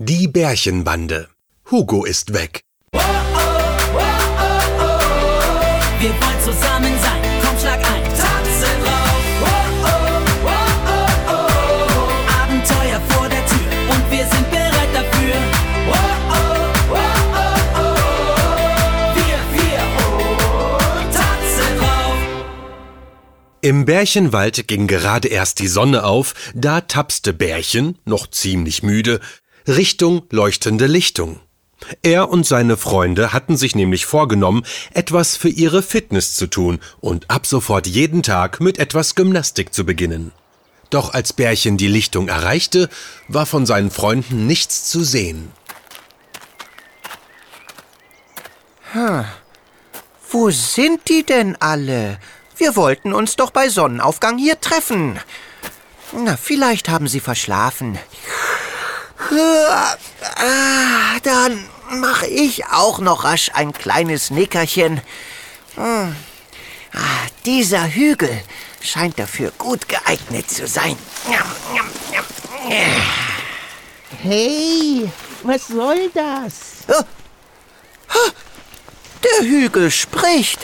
Die Bärchenbande. Hugo ist weg. Wir wollen zusammen sein, komm schlag ein, tanze drauf. Oh, oh, oh, oh, oh. Abenteuer vor der Tür und wir sind bereit dafür. Oh, oh, oh, oh, oh. Wir, wir, oh, tanze drauf. Im Bärchenwald ging gerade erst die Sonne auf, da tapste Bärchen, noch ziemlich müde, Richtung leuchtende Lichtung. Er und seine Freunde hatten sich nämlich vorgenommen, etwas für ihre Fitness zu tun und ab sofort jeden Tag mit etwas Gymnastik zu beginnen. Doch als Bärchen die Lichtung erreichte, war von seinen Freunden nichts zu sehen. Wo sind die denn alle? Wir wollten uns doch bei Sonnenaufgang hier treffen. Na, vielleicht haben sie verschlafen. Ah, Dann mache ich auch noch rasch ein kleines Nickerchen. Hm. Ah, dieser Hügel scheint dafür gut geeignet zu sein. Hey, was soll das? Der Hügel spricht.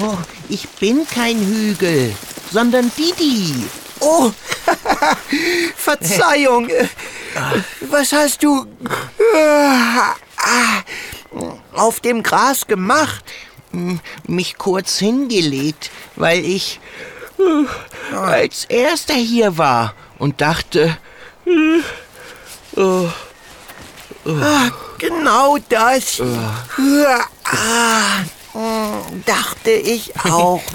Oh, ich bin kein Hügel, sondern Didi. Oh, Verzeihung. Was hast du ah, auf dem Gras gemacht? Mich kurz hingelegt, weil ich äh, als erster hier war und dachte, Ah, Genau das. Mm, dachte ich auch.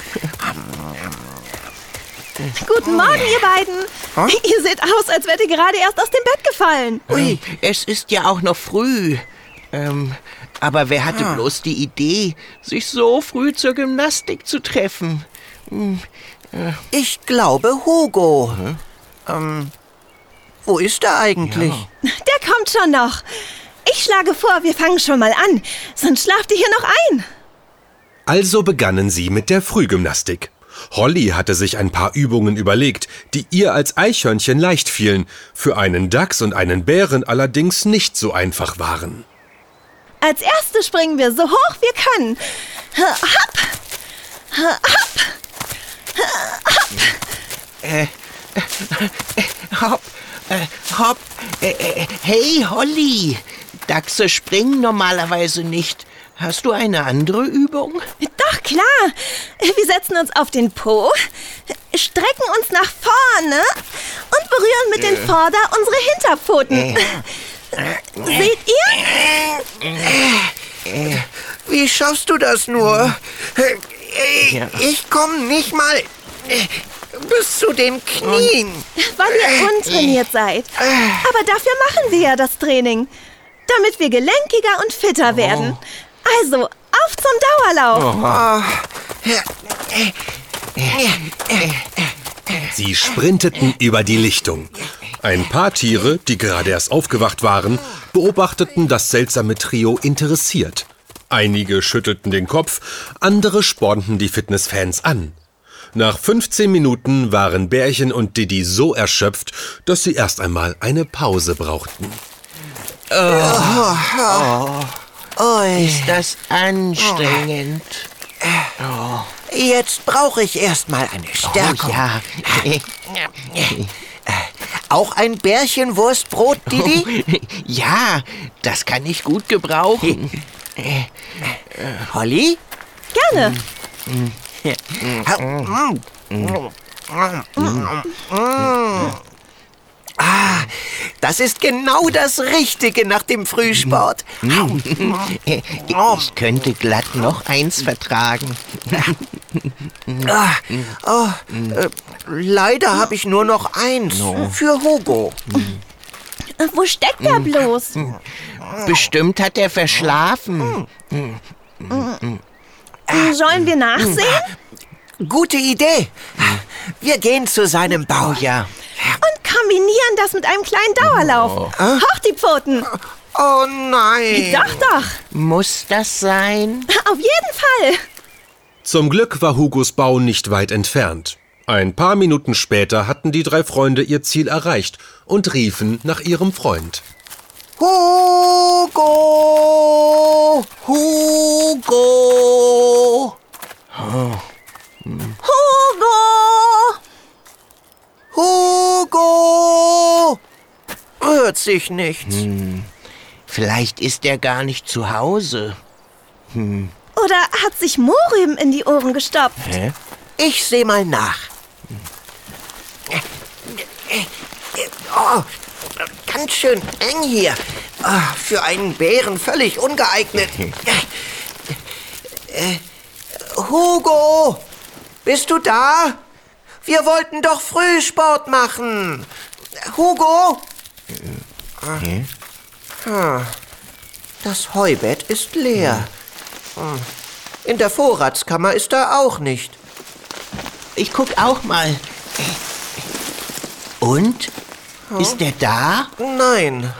Guten Morgen, ihr beiden. Ihr seht aus, als wärt ihr gerade erst aus dem Bett gefallen. ui, es ist ja auch noch früh. Ähm, aber wer hatte bloß die Idee, sich so früh zur Gymnastik zu treffen? Ich glaube Hugo. Ähm, wo ist er eigentlich? Der kommt schon noch. Ich schlage vor, wir fangen schon mal an. Sonst schlaft ihr hier noch ein. Also begannen sie mit der Frühgymnastik. Holly hatte sich ein paar Übungen überlegt, die ihr als Eichhörnchen leicht fielen, für einen Dachs und einen Bären allerdings nicht so einfach waren. Als erstes springen wir so hoch wir können. Hopp! Hopp, äh, hopp, äh, äh, hey Holly, Dachse springen normalerweise nicht. Hast du eine andere Übung? Doch, klar. Wir setzen uns auf den Po, strecken uns nach vorne und berühren mit den Vorder- unsere Hinterpfoten. Seht ihr? Wie schaffst du das nur? Ich, ich komme nicht mal bis zu den Knien. Weil ihr untrainiert seid. Aber dafür machen wir ja das Training. Damit wir gelenkiger und fitter werden. Also, auf zum Dauerlauf. Sie sprinteten über die Lichtung. Ein paar Tiere, die gerade erst aufgewacht waren, beobachteten das seltsame Trio interessiert. Einige schüttelten den Kopf, andere spornten die Fitnessfans an. Nach 15 Minuten waren Bärchen und Didi so erschöpft, dass sie erst einmal eine Pause brauchten. Ui, Ist das anstrengend? jetzt brauche ich erstmal eine Oh Stärkung. ja. Auch ein Bärchenwurstbrot, Didi? ja, das kann ich gut gebrauchen. Holly? Gerne. Ah, das ist genau das Richtige nach dem Frühsport. Ich könnte glatt noch eins vertragen. Ah, oh, äh, leider habe ich nur noch eins für Hugo. Äh, Wo steckt er bloß? Bestimmt hat er verschlafen. Sollen wir nachsehen? Gute Idee. Wir gehen zu seinem Bau. Oh kombinieren das mit einem kleinen Dauerlauf. Hoch die Pfoten. Oh nein. Doch, doch. Muss das sein? Auf jeden Fall. Zum Glück war Hugos Bau nicht weit entfernt. Ein paar Minuten später hatten die drei Freunde ihr Ziel erreicht und riefen nach ihrem Freund. Hugo! Hugo! Hugo! Hugo! Rührt sich nicht. Vielleicht ist er gar nicht zu Hause. Oder hat sich Mohrrüben in die Ohren gestopft? Hä? Ich seh mal nach. Oh, ganz schön eng hier. Ah, Für einen Bären völlig ungeeignet. Äh, Hugo, bist du da? Wir wollten doch Frühsport machen. Hugo? Ah, Das Heubett ist leer. Hm. In der Vorratskammer ist er auch nicht. Ich guck auch mal. Und? Ist er da? Nein,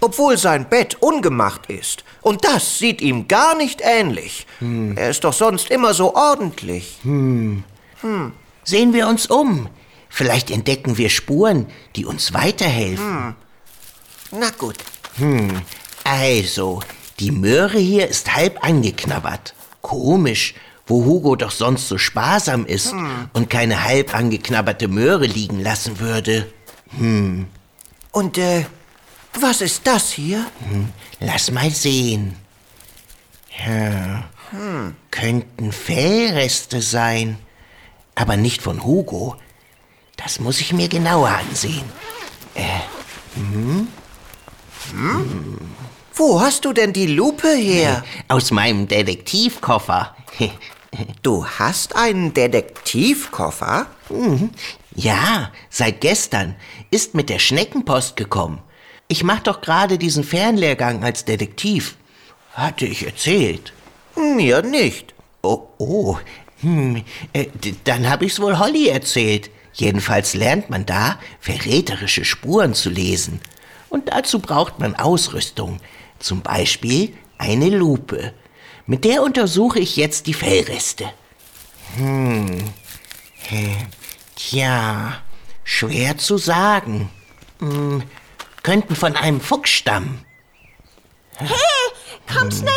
obwohl sein Bett ungemacht ist. Und das sieht ihm gar nicht ähnlich. Er ist doch sonst immer so ordentlich. Sehen wir uns um. Vielleicht entdecken wir Spuren, die uns weiterhelfen. Na gut. Also, die Möhre hier ist halb angeknabbert. Komisch, wo Hugo doch sonst so sparsam ist und keine halb angeknabberte Möhre liegen lassen würde. Und äh, was ist das hier? Lass mal sehen. Ja, könnten Fellreste sein, aber nicht von Hugo. Das muss ich mir genauer ansehen. Wo hast du denn die Lupe her? Aus meinem Detektivkoffer. Du hast einen Detektivkoffer? Ja, seit gestern ist mit der Schneckenpost gekommen. Ich mach doch gerade diesen Fernlehrgang als Detektiv. Hatte ich erzählt. Mir nicht. Oh, oh. Hm, äh, dann hab ich's wohl Holly erzählt. Jedenfalls lernt man da, verräterische Spuren zu lesen. Und dazu braucht man Ausrüstung. Zum Beispiel eine Lupe. Mit der untersuche ich jetzt die Fellreste. Hm. Hä, Tja, schwer zu sagen. Hm, könnten von einem Fuchs stammen. Kommt schnell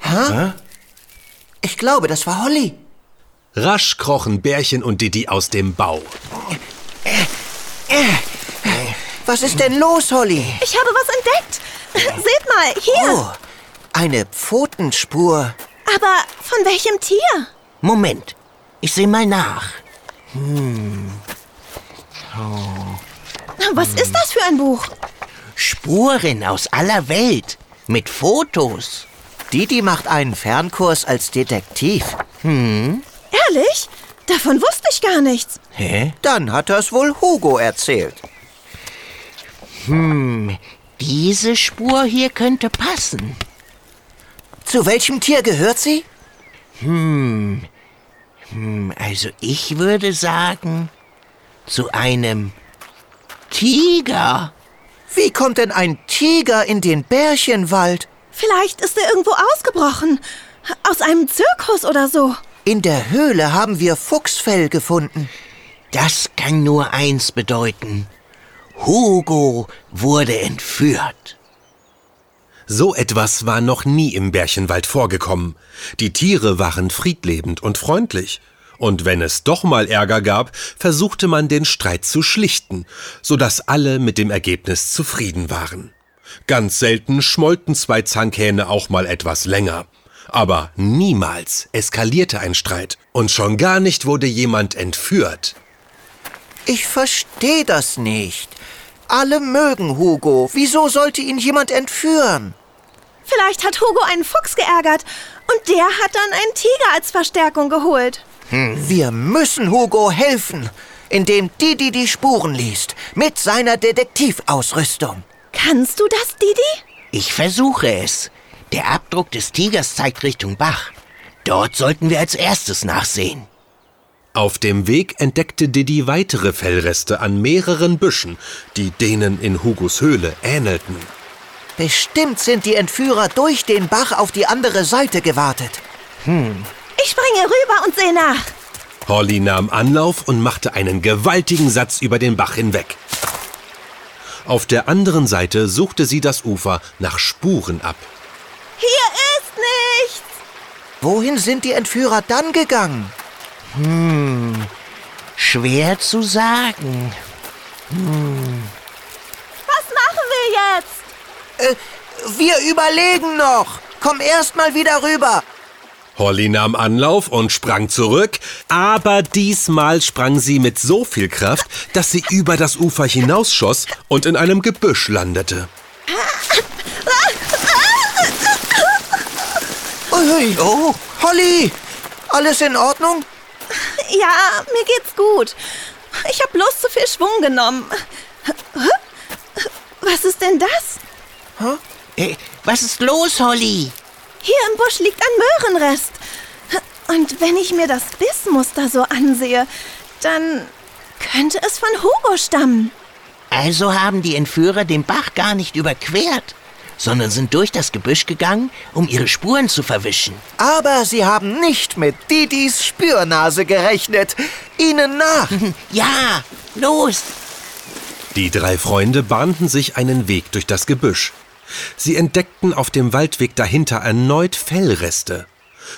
her! Ich glaube, das war Holly. Rasch krochen Bärchen und Didi aus dem Bau. Was ist denn los, Holly? Ich habe was entdeckt. Seht mal, hier. Oh, eine Pfotenspur. Aber von welchem Tier? Moment, ich sehe mal nach. Was ist das für ein Buch? Spuren aus aller Welt mit Fotos. Didi macht einen Fernkurs als Detektiv. Ehrlich? Davon wusste ich gar nichts. Hä? Dann hat es wohl Hugo erzählt. Diese Spur hier könnte passen. Zu welchem Tier gehört sie? Hm, Also ich würde sagen, zu einem Tiger. Wie kommt denn ein Tiger in den Bärchenwald? Vielleicht ist er irgendwo ausgebrochen. Aus einem Zirkus oder so. In der Höhle haben wir Fuchsfell gefunden. Das kann nur eins bedeuten. Hugo wurde entführt. So etwas war noch nie im Bärchenwald vorgekommen. Die Tiere waren friedlebend und freundlich. Und wenn es doch mal Ärger gab, versuchte man den Streit zu schlichten, so dass alle mit dem Ergebnis zufrieden waren. Ganz selten schmollten zwei Zankhähne auch mal etwas länger. Aber niemals eskalierte ein Streit. Und schon gar nicht wurde jemand entführt. Ich verstehe das nicht. Alle mögen Hugo. Wieso sollte ihn jemand entführen? Vielleicht hat Hugo einen Fuchs geärgert und der hat dann einen Tiger als Verstärkung geholt. Wir müssen Hugo helfen, indem Didi die Spuren liest, mit seiner Detektivausrüstung. Kannst du das, Didi? Ich versuche es. Der Abdruck des Tigers zeigt Richtung Bach. Dort sollten wir als erstes nachsehen. Auf dem Weg entdeckte Didi weitere Fellreste an mehreren Büschen, die denen in Hugos Höhle ähnelten. Bestimmt sind die Entführer durch den Bach auf die andere Seite gewartet. Ich springe rüber und sehe nach. Holly nahm Anlauf und machte einen gewaltigen Satz über den Bach hinweg. Auf der anderen Seite suchte sie das Ufer nach Spuren ab. Hier ist nichts. Wohin sind die Entführer dann gegangen? Schwer zu sagen. Was machen wir jetzt? Äh, wir überlegen noch. Komm erst mal wieder rüber. Holly nahm Anlauf und sprang zurück, aber diesmal sprang sie mit so viel Kraft, dass sie über das Ufer hinausschoss und in einem Gebüsch landete. Oh, Holly, alles in Ordnung? Ja, mir geht's gut. Ich habe bloß zu viel Schwung genommen. Was ist denn das? Äh, was ist los, Holly? Hier im Busch liegt ein Möhrenrest. Und wenn ich mir das Bissmuster so ansehe, dann könnte es von Hugo stammen. Also haben die Entführer den Bach gar nicht überquert, sondern sind durch das Gebüsch gegangen, um ihre Spuren zu verwischen. Aber sie haben nicht mit Didis Spürnase gerechnet. Ihnen nach. Ja, los! Die drei Freunde bahnten sich einen Weg durch das Gebüsch. Sie entdeckten auf dem Waldweg dahinter erneut Fellreste.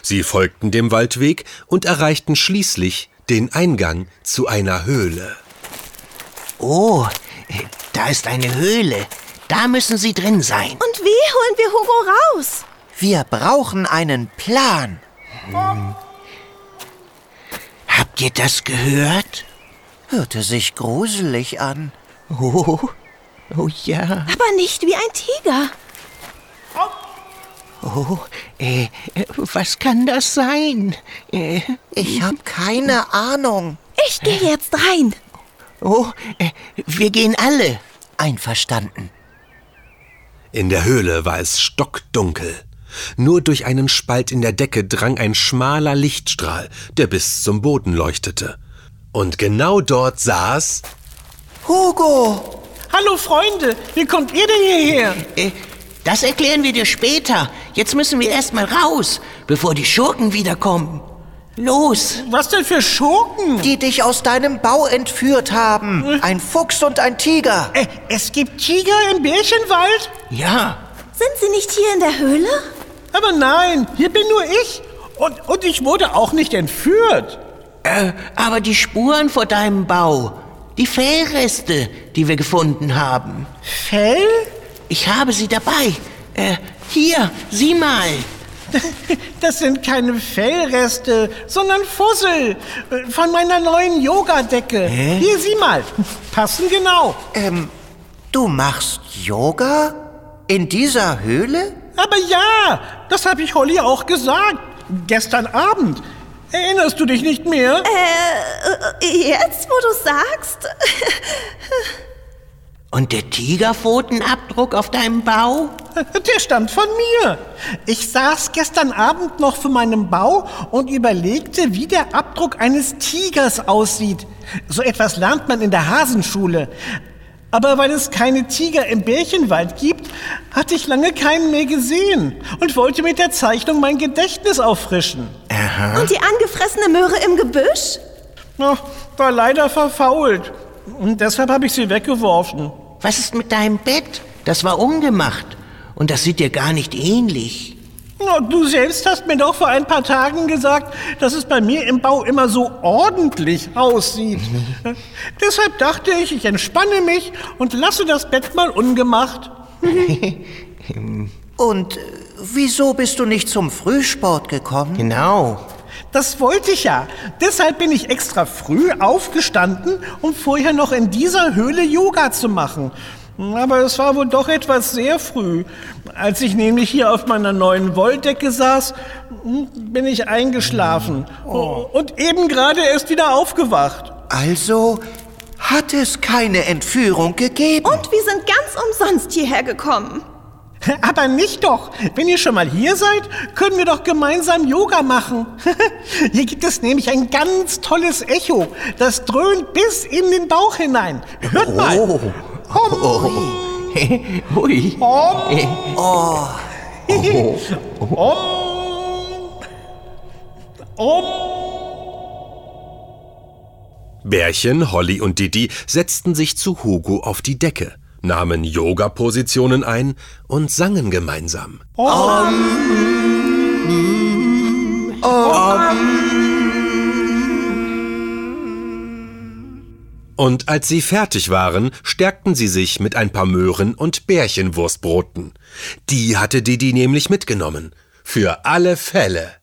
Sie folgten dem Waldweg und erreichten schließlich den Eingang zu einer Höhle. Oh, äh, da ist eine Höhle. Da müssen sie drin sein. Und wie holen wir Hugo raus? Wir brauchen einen Plan. Habt ihr das gehört? Hörte sich gruselig an. Oh, oh ja. Aber nicht wie ein Tiger. Oh, äh, äh, was kann das sein? Äh, Ich habe keine Ahnung. Ich gehe jetzt rein. oh, äh, wir gehen alle. Einverstanden. In der Höhle war es stockdunkel. Nur durch einen Spalt in der Decke drang ein schmaler Lichtstrahl, der bis zum Boden leuchtete. Und genau dort saß Hugo! Hallo Freunde, wie kommt ihr denn hierher? Äh, das erklären wir dir später. Jetzt müssen wir erst mal raus, bevor die Schurken wiederkommen. Los! Was denn für Schurken? Die dich aus deinem Bau entführt haben. Ein Fuchs und ein Tiger. Äh, es gibt Tiger im Bärchenwald? Ja, Sind Sie nicht hier in der Höhle? Aber nein, hier bin nur ich. Und, und ich wurde auch nicht entführt. äh, aber die Spuren vor deinem Bau, die Fellreste, die wir gefunden haben. Fell? Ich habe sie dabei. Äh, hier, sieh mal. Das sind keine Fellreste, sondern Fussel äh, von meiner neuen Yogadecke. Hier, sieh mal. Passen genau. Ähm, du machst Yoga? In dieser Höhle? Aber ja, das habe ich Holly auch gesagt. Gestern Abend. Erinnerst du dich nicht mehr? Äh, jetzt, wo du sagst. Und der Tigerpfotenabdruck auf deinem Bau? Der stammt von mir. Ich saß gestern Abend noch vor meinem Bau und überlegte, wie der Abdruck eines Tigers aussieht. So etwas lernt man in der Hasenschule. Aber weil es keine Tiger im Bärchenwald gibt, hatte ich lange keinen mehr gesehen und wollte mit der Zeichnung mein Gedächtnis auffrischen. Und die angefressene Möhre im Gebüsch? Na, war leider verfault. Und deshalb habe ich sie weggeworfen. Was ist mit deinem Bett? Das war ungemacht. Und das sieht dir gar nicht ähnlich. Du selbst hast mir doch vor ein paar Tagen gesagt, dass es bei mir im Bau immer so ordentlich aussieht. Deshalb dachte ich, ich entspanne mich und lasse das Bett mal ungemacht. Und äh, wieso bist du nicht zum Frühsport gekommen? Genau. Das wollte ich ja. Deshalb bin ich extra früh aufgestanden, um vorher noch in dieser Höhle Yoga zu machen. Aber es war wohl doch etwas sehr früh. Als ich nämlich hier auf meiner neuen Wolldecke saß, bin ich eingeschlafen. Und eben gerade erst wieder aufgewacht. Also hat es keine Entführung gegeben. Und wir sind ganz umsonst hierher gekommen. Aber nicht doch. Wenn ihr schon mal hier seid, können wir doch gemeinsam Yoga machen. hier gibt es nämlich ein ganz tolles Echo. Das dröhnt bis in den Bauch hinein. Hört mal. Hum. Hui. Om. Bärchen, Holly und Didi setzten sich zu Hugo auf die Decke. nahmen Yoga-Positionen ein und sangen gemeinsam. Und als sie fertig waren, stärkten sie sich mit ein paar Möhren und Bärchenwurstbroten. Die hatte Didi nämlich mitgenommen. Für alle Fälle.